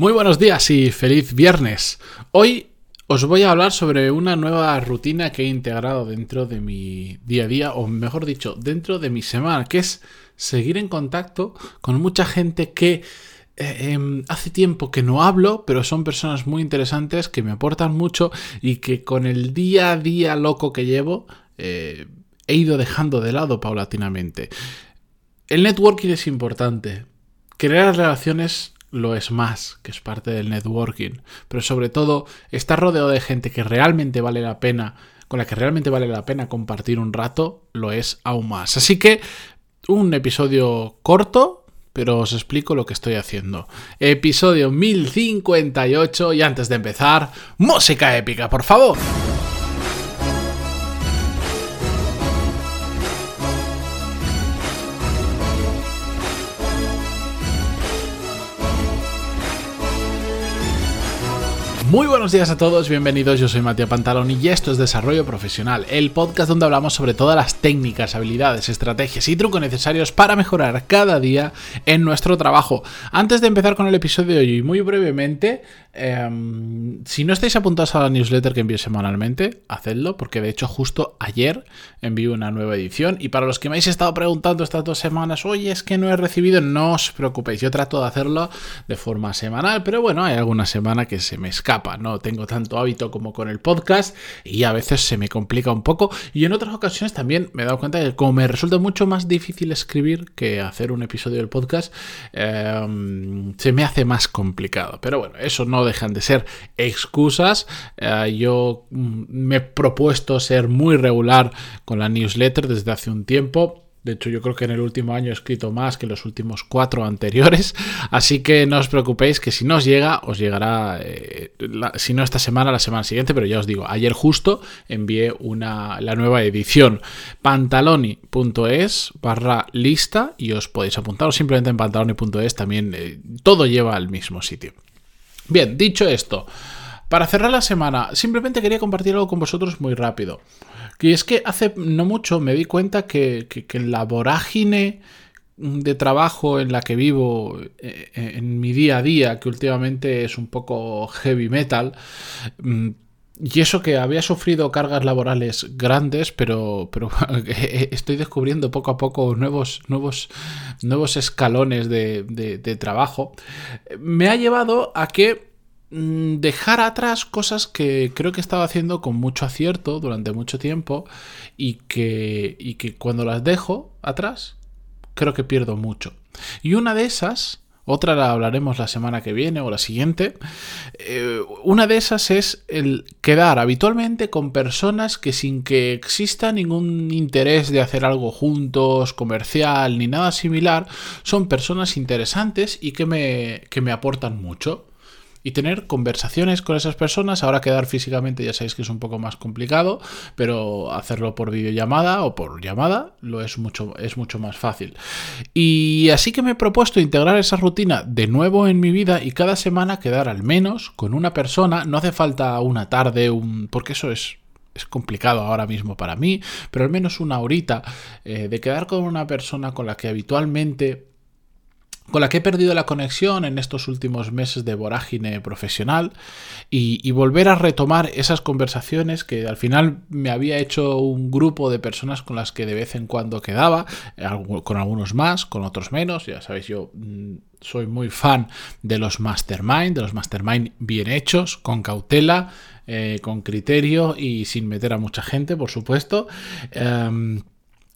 Muy buenos días y feliz viernes. Hoy os voy a hablar sobre una nueva rutina que he integrado dentro de mi día a día, o mejor dicho, dentro de mi semana, que es seguir en contacto con mucha gente que eh, em, hace tiempo que no hablo, pero son personas muy interesantes que me aportan mucho y que con el día a día loco que llevo eh, he ido dejando de lado paulatinamente. El networking es importante. Crear relaciones lo es más, que es parte del networking, pero sobre todo estar rodeado de gente que realmente vale la pena, con la que realmente vale la pena compartir un rato, lo es aún más. Así que un episodio corto, pero os explico lo que estoy haciendo. Episodio 1058 y antes de empezar, música épica, por favor. Muy buenos días a todos, bienvenidos, yo soy Matías Pantalón y esto es Desarrollo Profesional, el podcast donde hablamos sobre todas las técnicas, habilidades, estrategias y trucos necesarios para mejorar cada día en nuestro trabajo. Antes de empezar con el episodio de hoy, muy brevemente, em, si no estáis apuntados a la newsletter que envío semanalmente, hacedlo, porque de hecho justo ayer envío una nueva edición. Y para los que me habéis estado preguntando estas dos semanas, oye, es que no he recibido, no os preocupéis, yo trato de hacerlo de forma semanal, pero bueno, hay alguna semana que se me escapa no tengo tanto hábito como con el podcast y a veces se me complica un poco. Y en otras ocasiones también me he dado cuenta de que como me resulta mucho más difícil escribir que hacer un episodio del podcast, em, se me hace más complicado. Pero bueno, eso no dejan de ser excusas. Eh, yo mm, me he propuesto ser muy regular con la newsletter desde hace un tiempo de hecho, yo creo que en el último año he escrito más que los últimos cuatro anteriores. Así que no os preocupéis que si no os llega, os llegará, eh, si no esta semana, la semana siguiente. Pero ya os digo, ayer justo envié una, la nueva edición. pantaloni.es barra lista y os podéis apuntar o simplemente en pantaloni.es también eh, todo lleva al mismo sitio. Bien, dicho esto, para cerrar la semana, simplemente quería compartir algo con vosotros muy rápido. Y es que hace no mucho me di cuenta que, en la vorágine de trabajo en la que vivo eh, en mi día a día, que últimamente es un poco heavy metal, mm, y eso que había sufrido cargas laborales grandes, pero, pero estoy descubriendo poco a poco nuevos, nuevos, nuevos escalones de, de trabajo, me ha llevado a que dejar atrás cosas que creo que estaba haciendo con mucho acierto durante mucho tiempo y que, y que cuando las dejo atrás creo que pierdo mucho. Y una de esas, otra la hablaremos la semana que viene o la siguiente, eh, una de esas es el quedar habitualmente con personas que sin que exista ningún interés de hacer algo juntos, comercial ni nada similar, son personas interesantes y que me, que me aportan mucho y tener conversaciones con esas personas. Ahora quedar físicamente ya sabéis que es un poco más complicado, pero hacerlo por videollamada o por llamada lo es mucho, es mucho más fácil. Y así que me he propuesto integrar esa rutina de nuevo en mi vida y cada semana quedar al menos con una persona. No hace falta una tarde, un... porque eso es es complicado ahora mismo para mí, pero al menos una horita eh, de quedar con una persona con la que habitualmente con la que he perdido la conexión en estos últimos meses de vorágine profesional y, volver a retomar esas conversaciones que al final me había hecho un grupo de personas con las que de vez en cuando quedaba, con algunos más, con otros menos, ya sabéis, yo mm, soy muy fan de los mastermind, de los mastermind bien hechos, con cautela, eh, con criterio y sin meter a mucha gente, por supuesto. Em,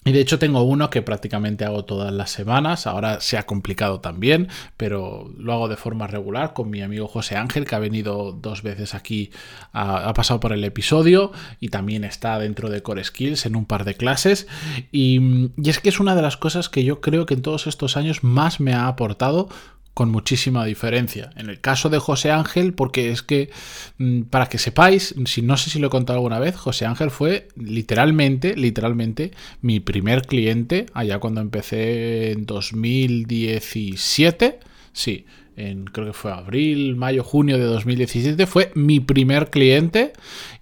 y de hecho tengo uno que prácticamente hago todas las semanas, ahora se ha complicado también, pero lo hago de forma regular con mi amigo José Ángel, que ha venido dos veces aquí, ha, pasado por el episodio y también está dentro de Core Skills en un par de clases. Y, y es que es una de las cosas que yo creo que en todos estos años más me ha aportado con muchísima diferencia. En el caso de José Ángel, porque es que, mm, para que sepáis, si no sé si lo he contado alguna vez, José Ángel fue literalmente, literalmente, mi primer cliente allá cuando empecé en 2017. Sí, en, creo que fue abril, mayo, junio de 2017, fue mi primer cliente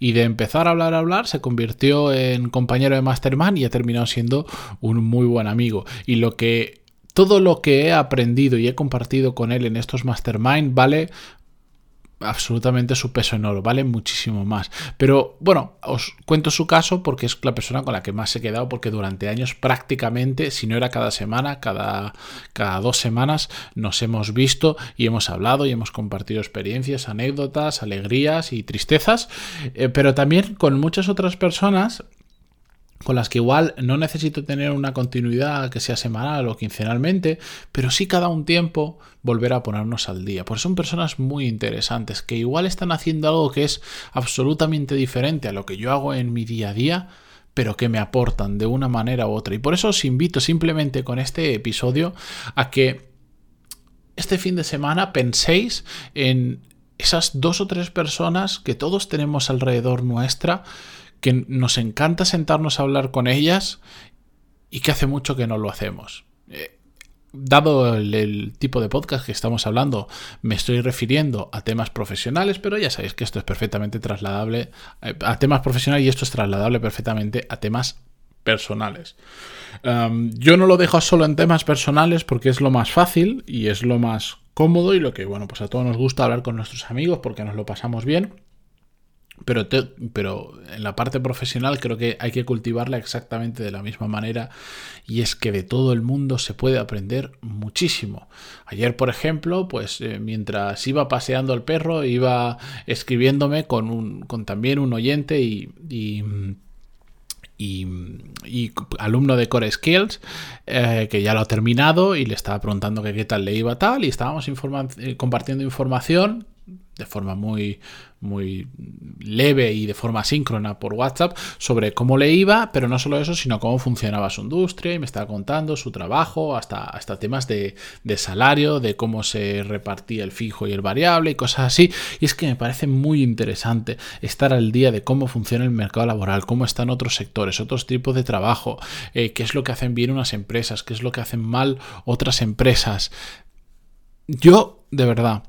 y de empezar a hablar, a hablar, se convirtió en compañero de Masterman y ha terminado siendo un muy buen amigo. Y lo que todo lo que he aprendido y he compartido con él en estos mastermind vale absolutamente su peso en oro, vale muchísimo más. Pero bueno, os cuento su caso porque es la persona con la que más he quedado, porque durante años prácticamente, si no era cada semana, cada, cada dos semanas, nos hemos visto y hemos hablado y hemos compartido experiencias, anécdotas, alegrías y tristezas, eh, pero también con muchas otras personas con las que igual no necesito tener una continuidad que sea semanal o quincenalmente, pero sí cada un tiempo volver a ponernos al día. Porque son personas muy interesantes que igual están haciendo algo que es absolutamente diferente a lo que yo hago en mi día a día, pero que me aportan de una manera u otra. Y por eso os invito simplemente con este episodio a que este fin de semana penséis en esas dos o tres personas que todos tenemos alrededor nuestra, que nos encanta sentarnos a hablar con ellas y que hace mucho que no lo hacemos. Eh, dado el, tipo de podcast que estamos hablando, me estoy refiriendo a temas profesionales, pero ya sabéis que esto es perfectamente trasladable eh, a temas profesionales y esto es trasladable perfectamente a temas personales. yo no lo dejo solo en temas personales porque es lo más fácil y es lo más cómodo y lo que, bueno, pues a todos nos gusta hablar con nuestros amigos porque nos lo pasamos bien. Pero, pero en la parte profesional creo que hay que cultivarla exactamente de la misma manera y es que de todo el mundo se puede aprender muchísimo. Ayer, por ejemplo, pues eh, mientras iba paseando el perro, iba escribiéndome con, un, con también un oyente y, y y, alumno de Core Skills, eh, que ya lo ha terminado y le estaba preguntando que qué tal le iba tal, y estábamos eh, compartiendo información de forma muy, muy leve y de forma síncrona por WhatsApp sobre cómo le iba, pero no solo eso, sino cómo funcionaba su industria y me estaba contando su trabajo, hasta, hasta temas de, de, salario, de cómo se repartía el fijo y el variable y cosas así. Y es que me parece muy interesante estar al día de cómo funciona el mercado laboral, cómo están otros sectores, otros tipos de trabajo, eh, qué es lo que hacen bien unas empresas, qué es lo que hacen mal otras empresas. Yo, de verdad,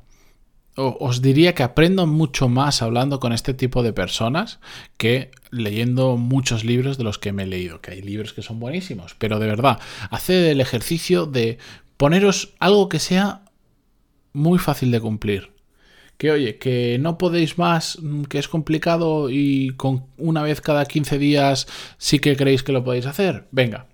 os diría que aprendo mucho más hablando con este tipo de personas que leyendo muchos libros de los que me he leído, que hay libros que son buenísimos, pero de verdad, haced el ejercicio de poneros algo que sea muy fácil de cumplir. Que oye, que no podéis más, que es complicado y con una vez cada 15 días sí que creéis que lo podéis hacer. Venga,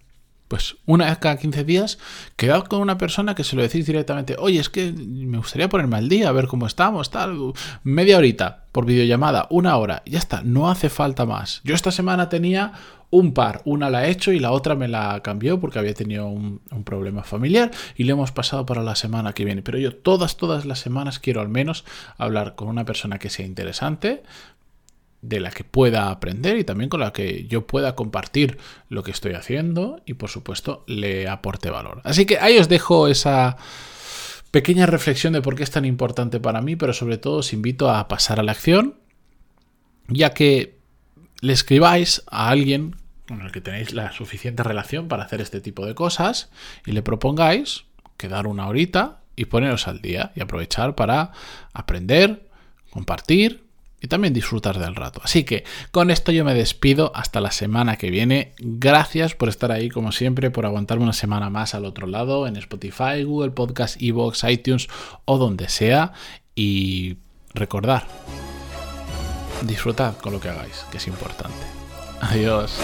pues una vez cada 15 días, quedad con una persona que se lo decís directamente, oye, es que me gustaría ponerme al día, a ver cómo estamos, tal, media horita por videollamada, una hora, ya está, no hace falta más. Yo esta semana tenía un par, una la he hecho y la otra me la cambió porque había tenido un, un problema familiar y le hemos pasado para la semana que viene. Pero yo todas, todas las semanas quiero al menos hablar con una persona que sea interesante, de la que pueda aprender y también con la que yo pueda compartir lo que estoy haciendo y por supuesto le aporte valor. Así que ahí os dejo esa pequeña reflexión de por qué es tan importante para mí, pero sobre todo os invito a pasar a la acción, ya que le escribáis a alguien con el que tenéis la suficiente relación para hacer este tipo de cosas y le propongáis quedar una horita y poneros al día y aprovechar para aprender, compartir y también disfrutar del rato. Así que con esto yo me despido hasta la semana que viene. Gracias por estar ahí como siempre, por aguantarme una semana más al otro lado en Spotify, Google Podcast, Evox, iTunes o donde sea. Y recordar, disfrutad con lo que hagáis, que es importante. Adiós.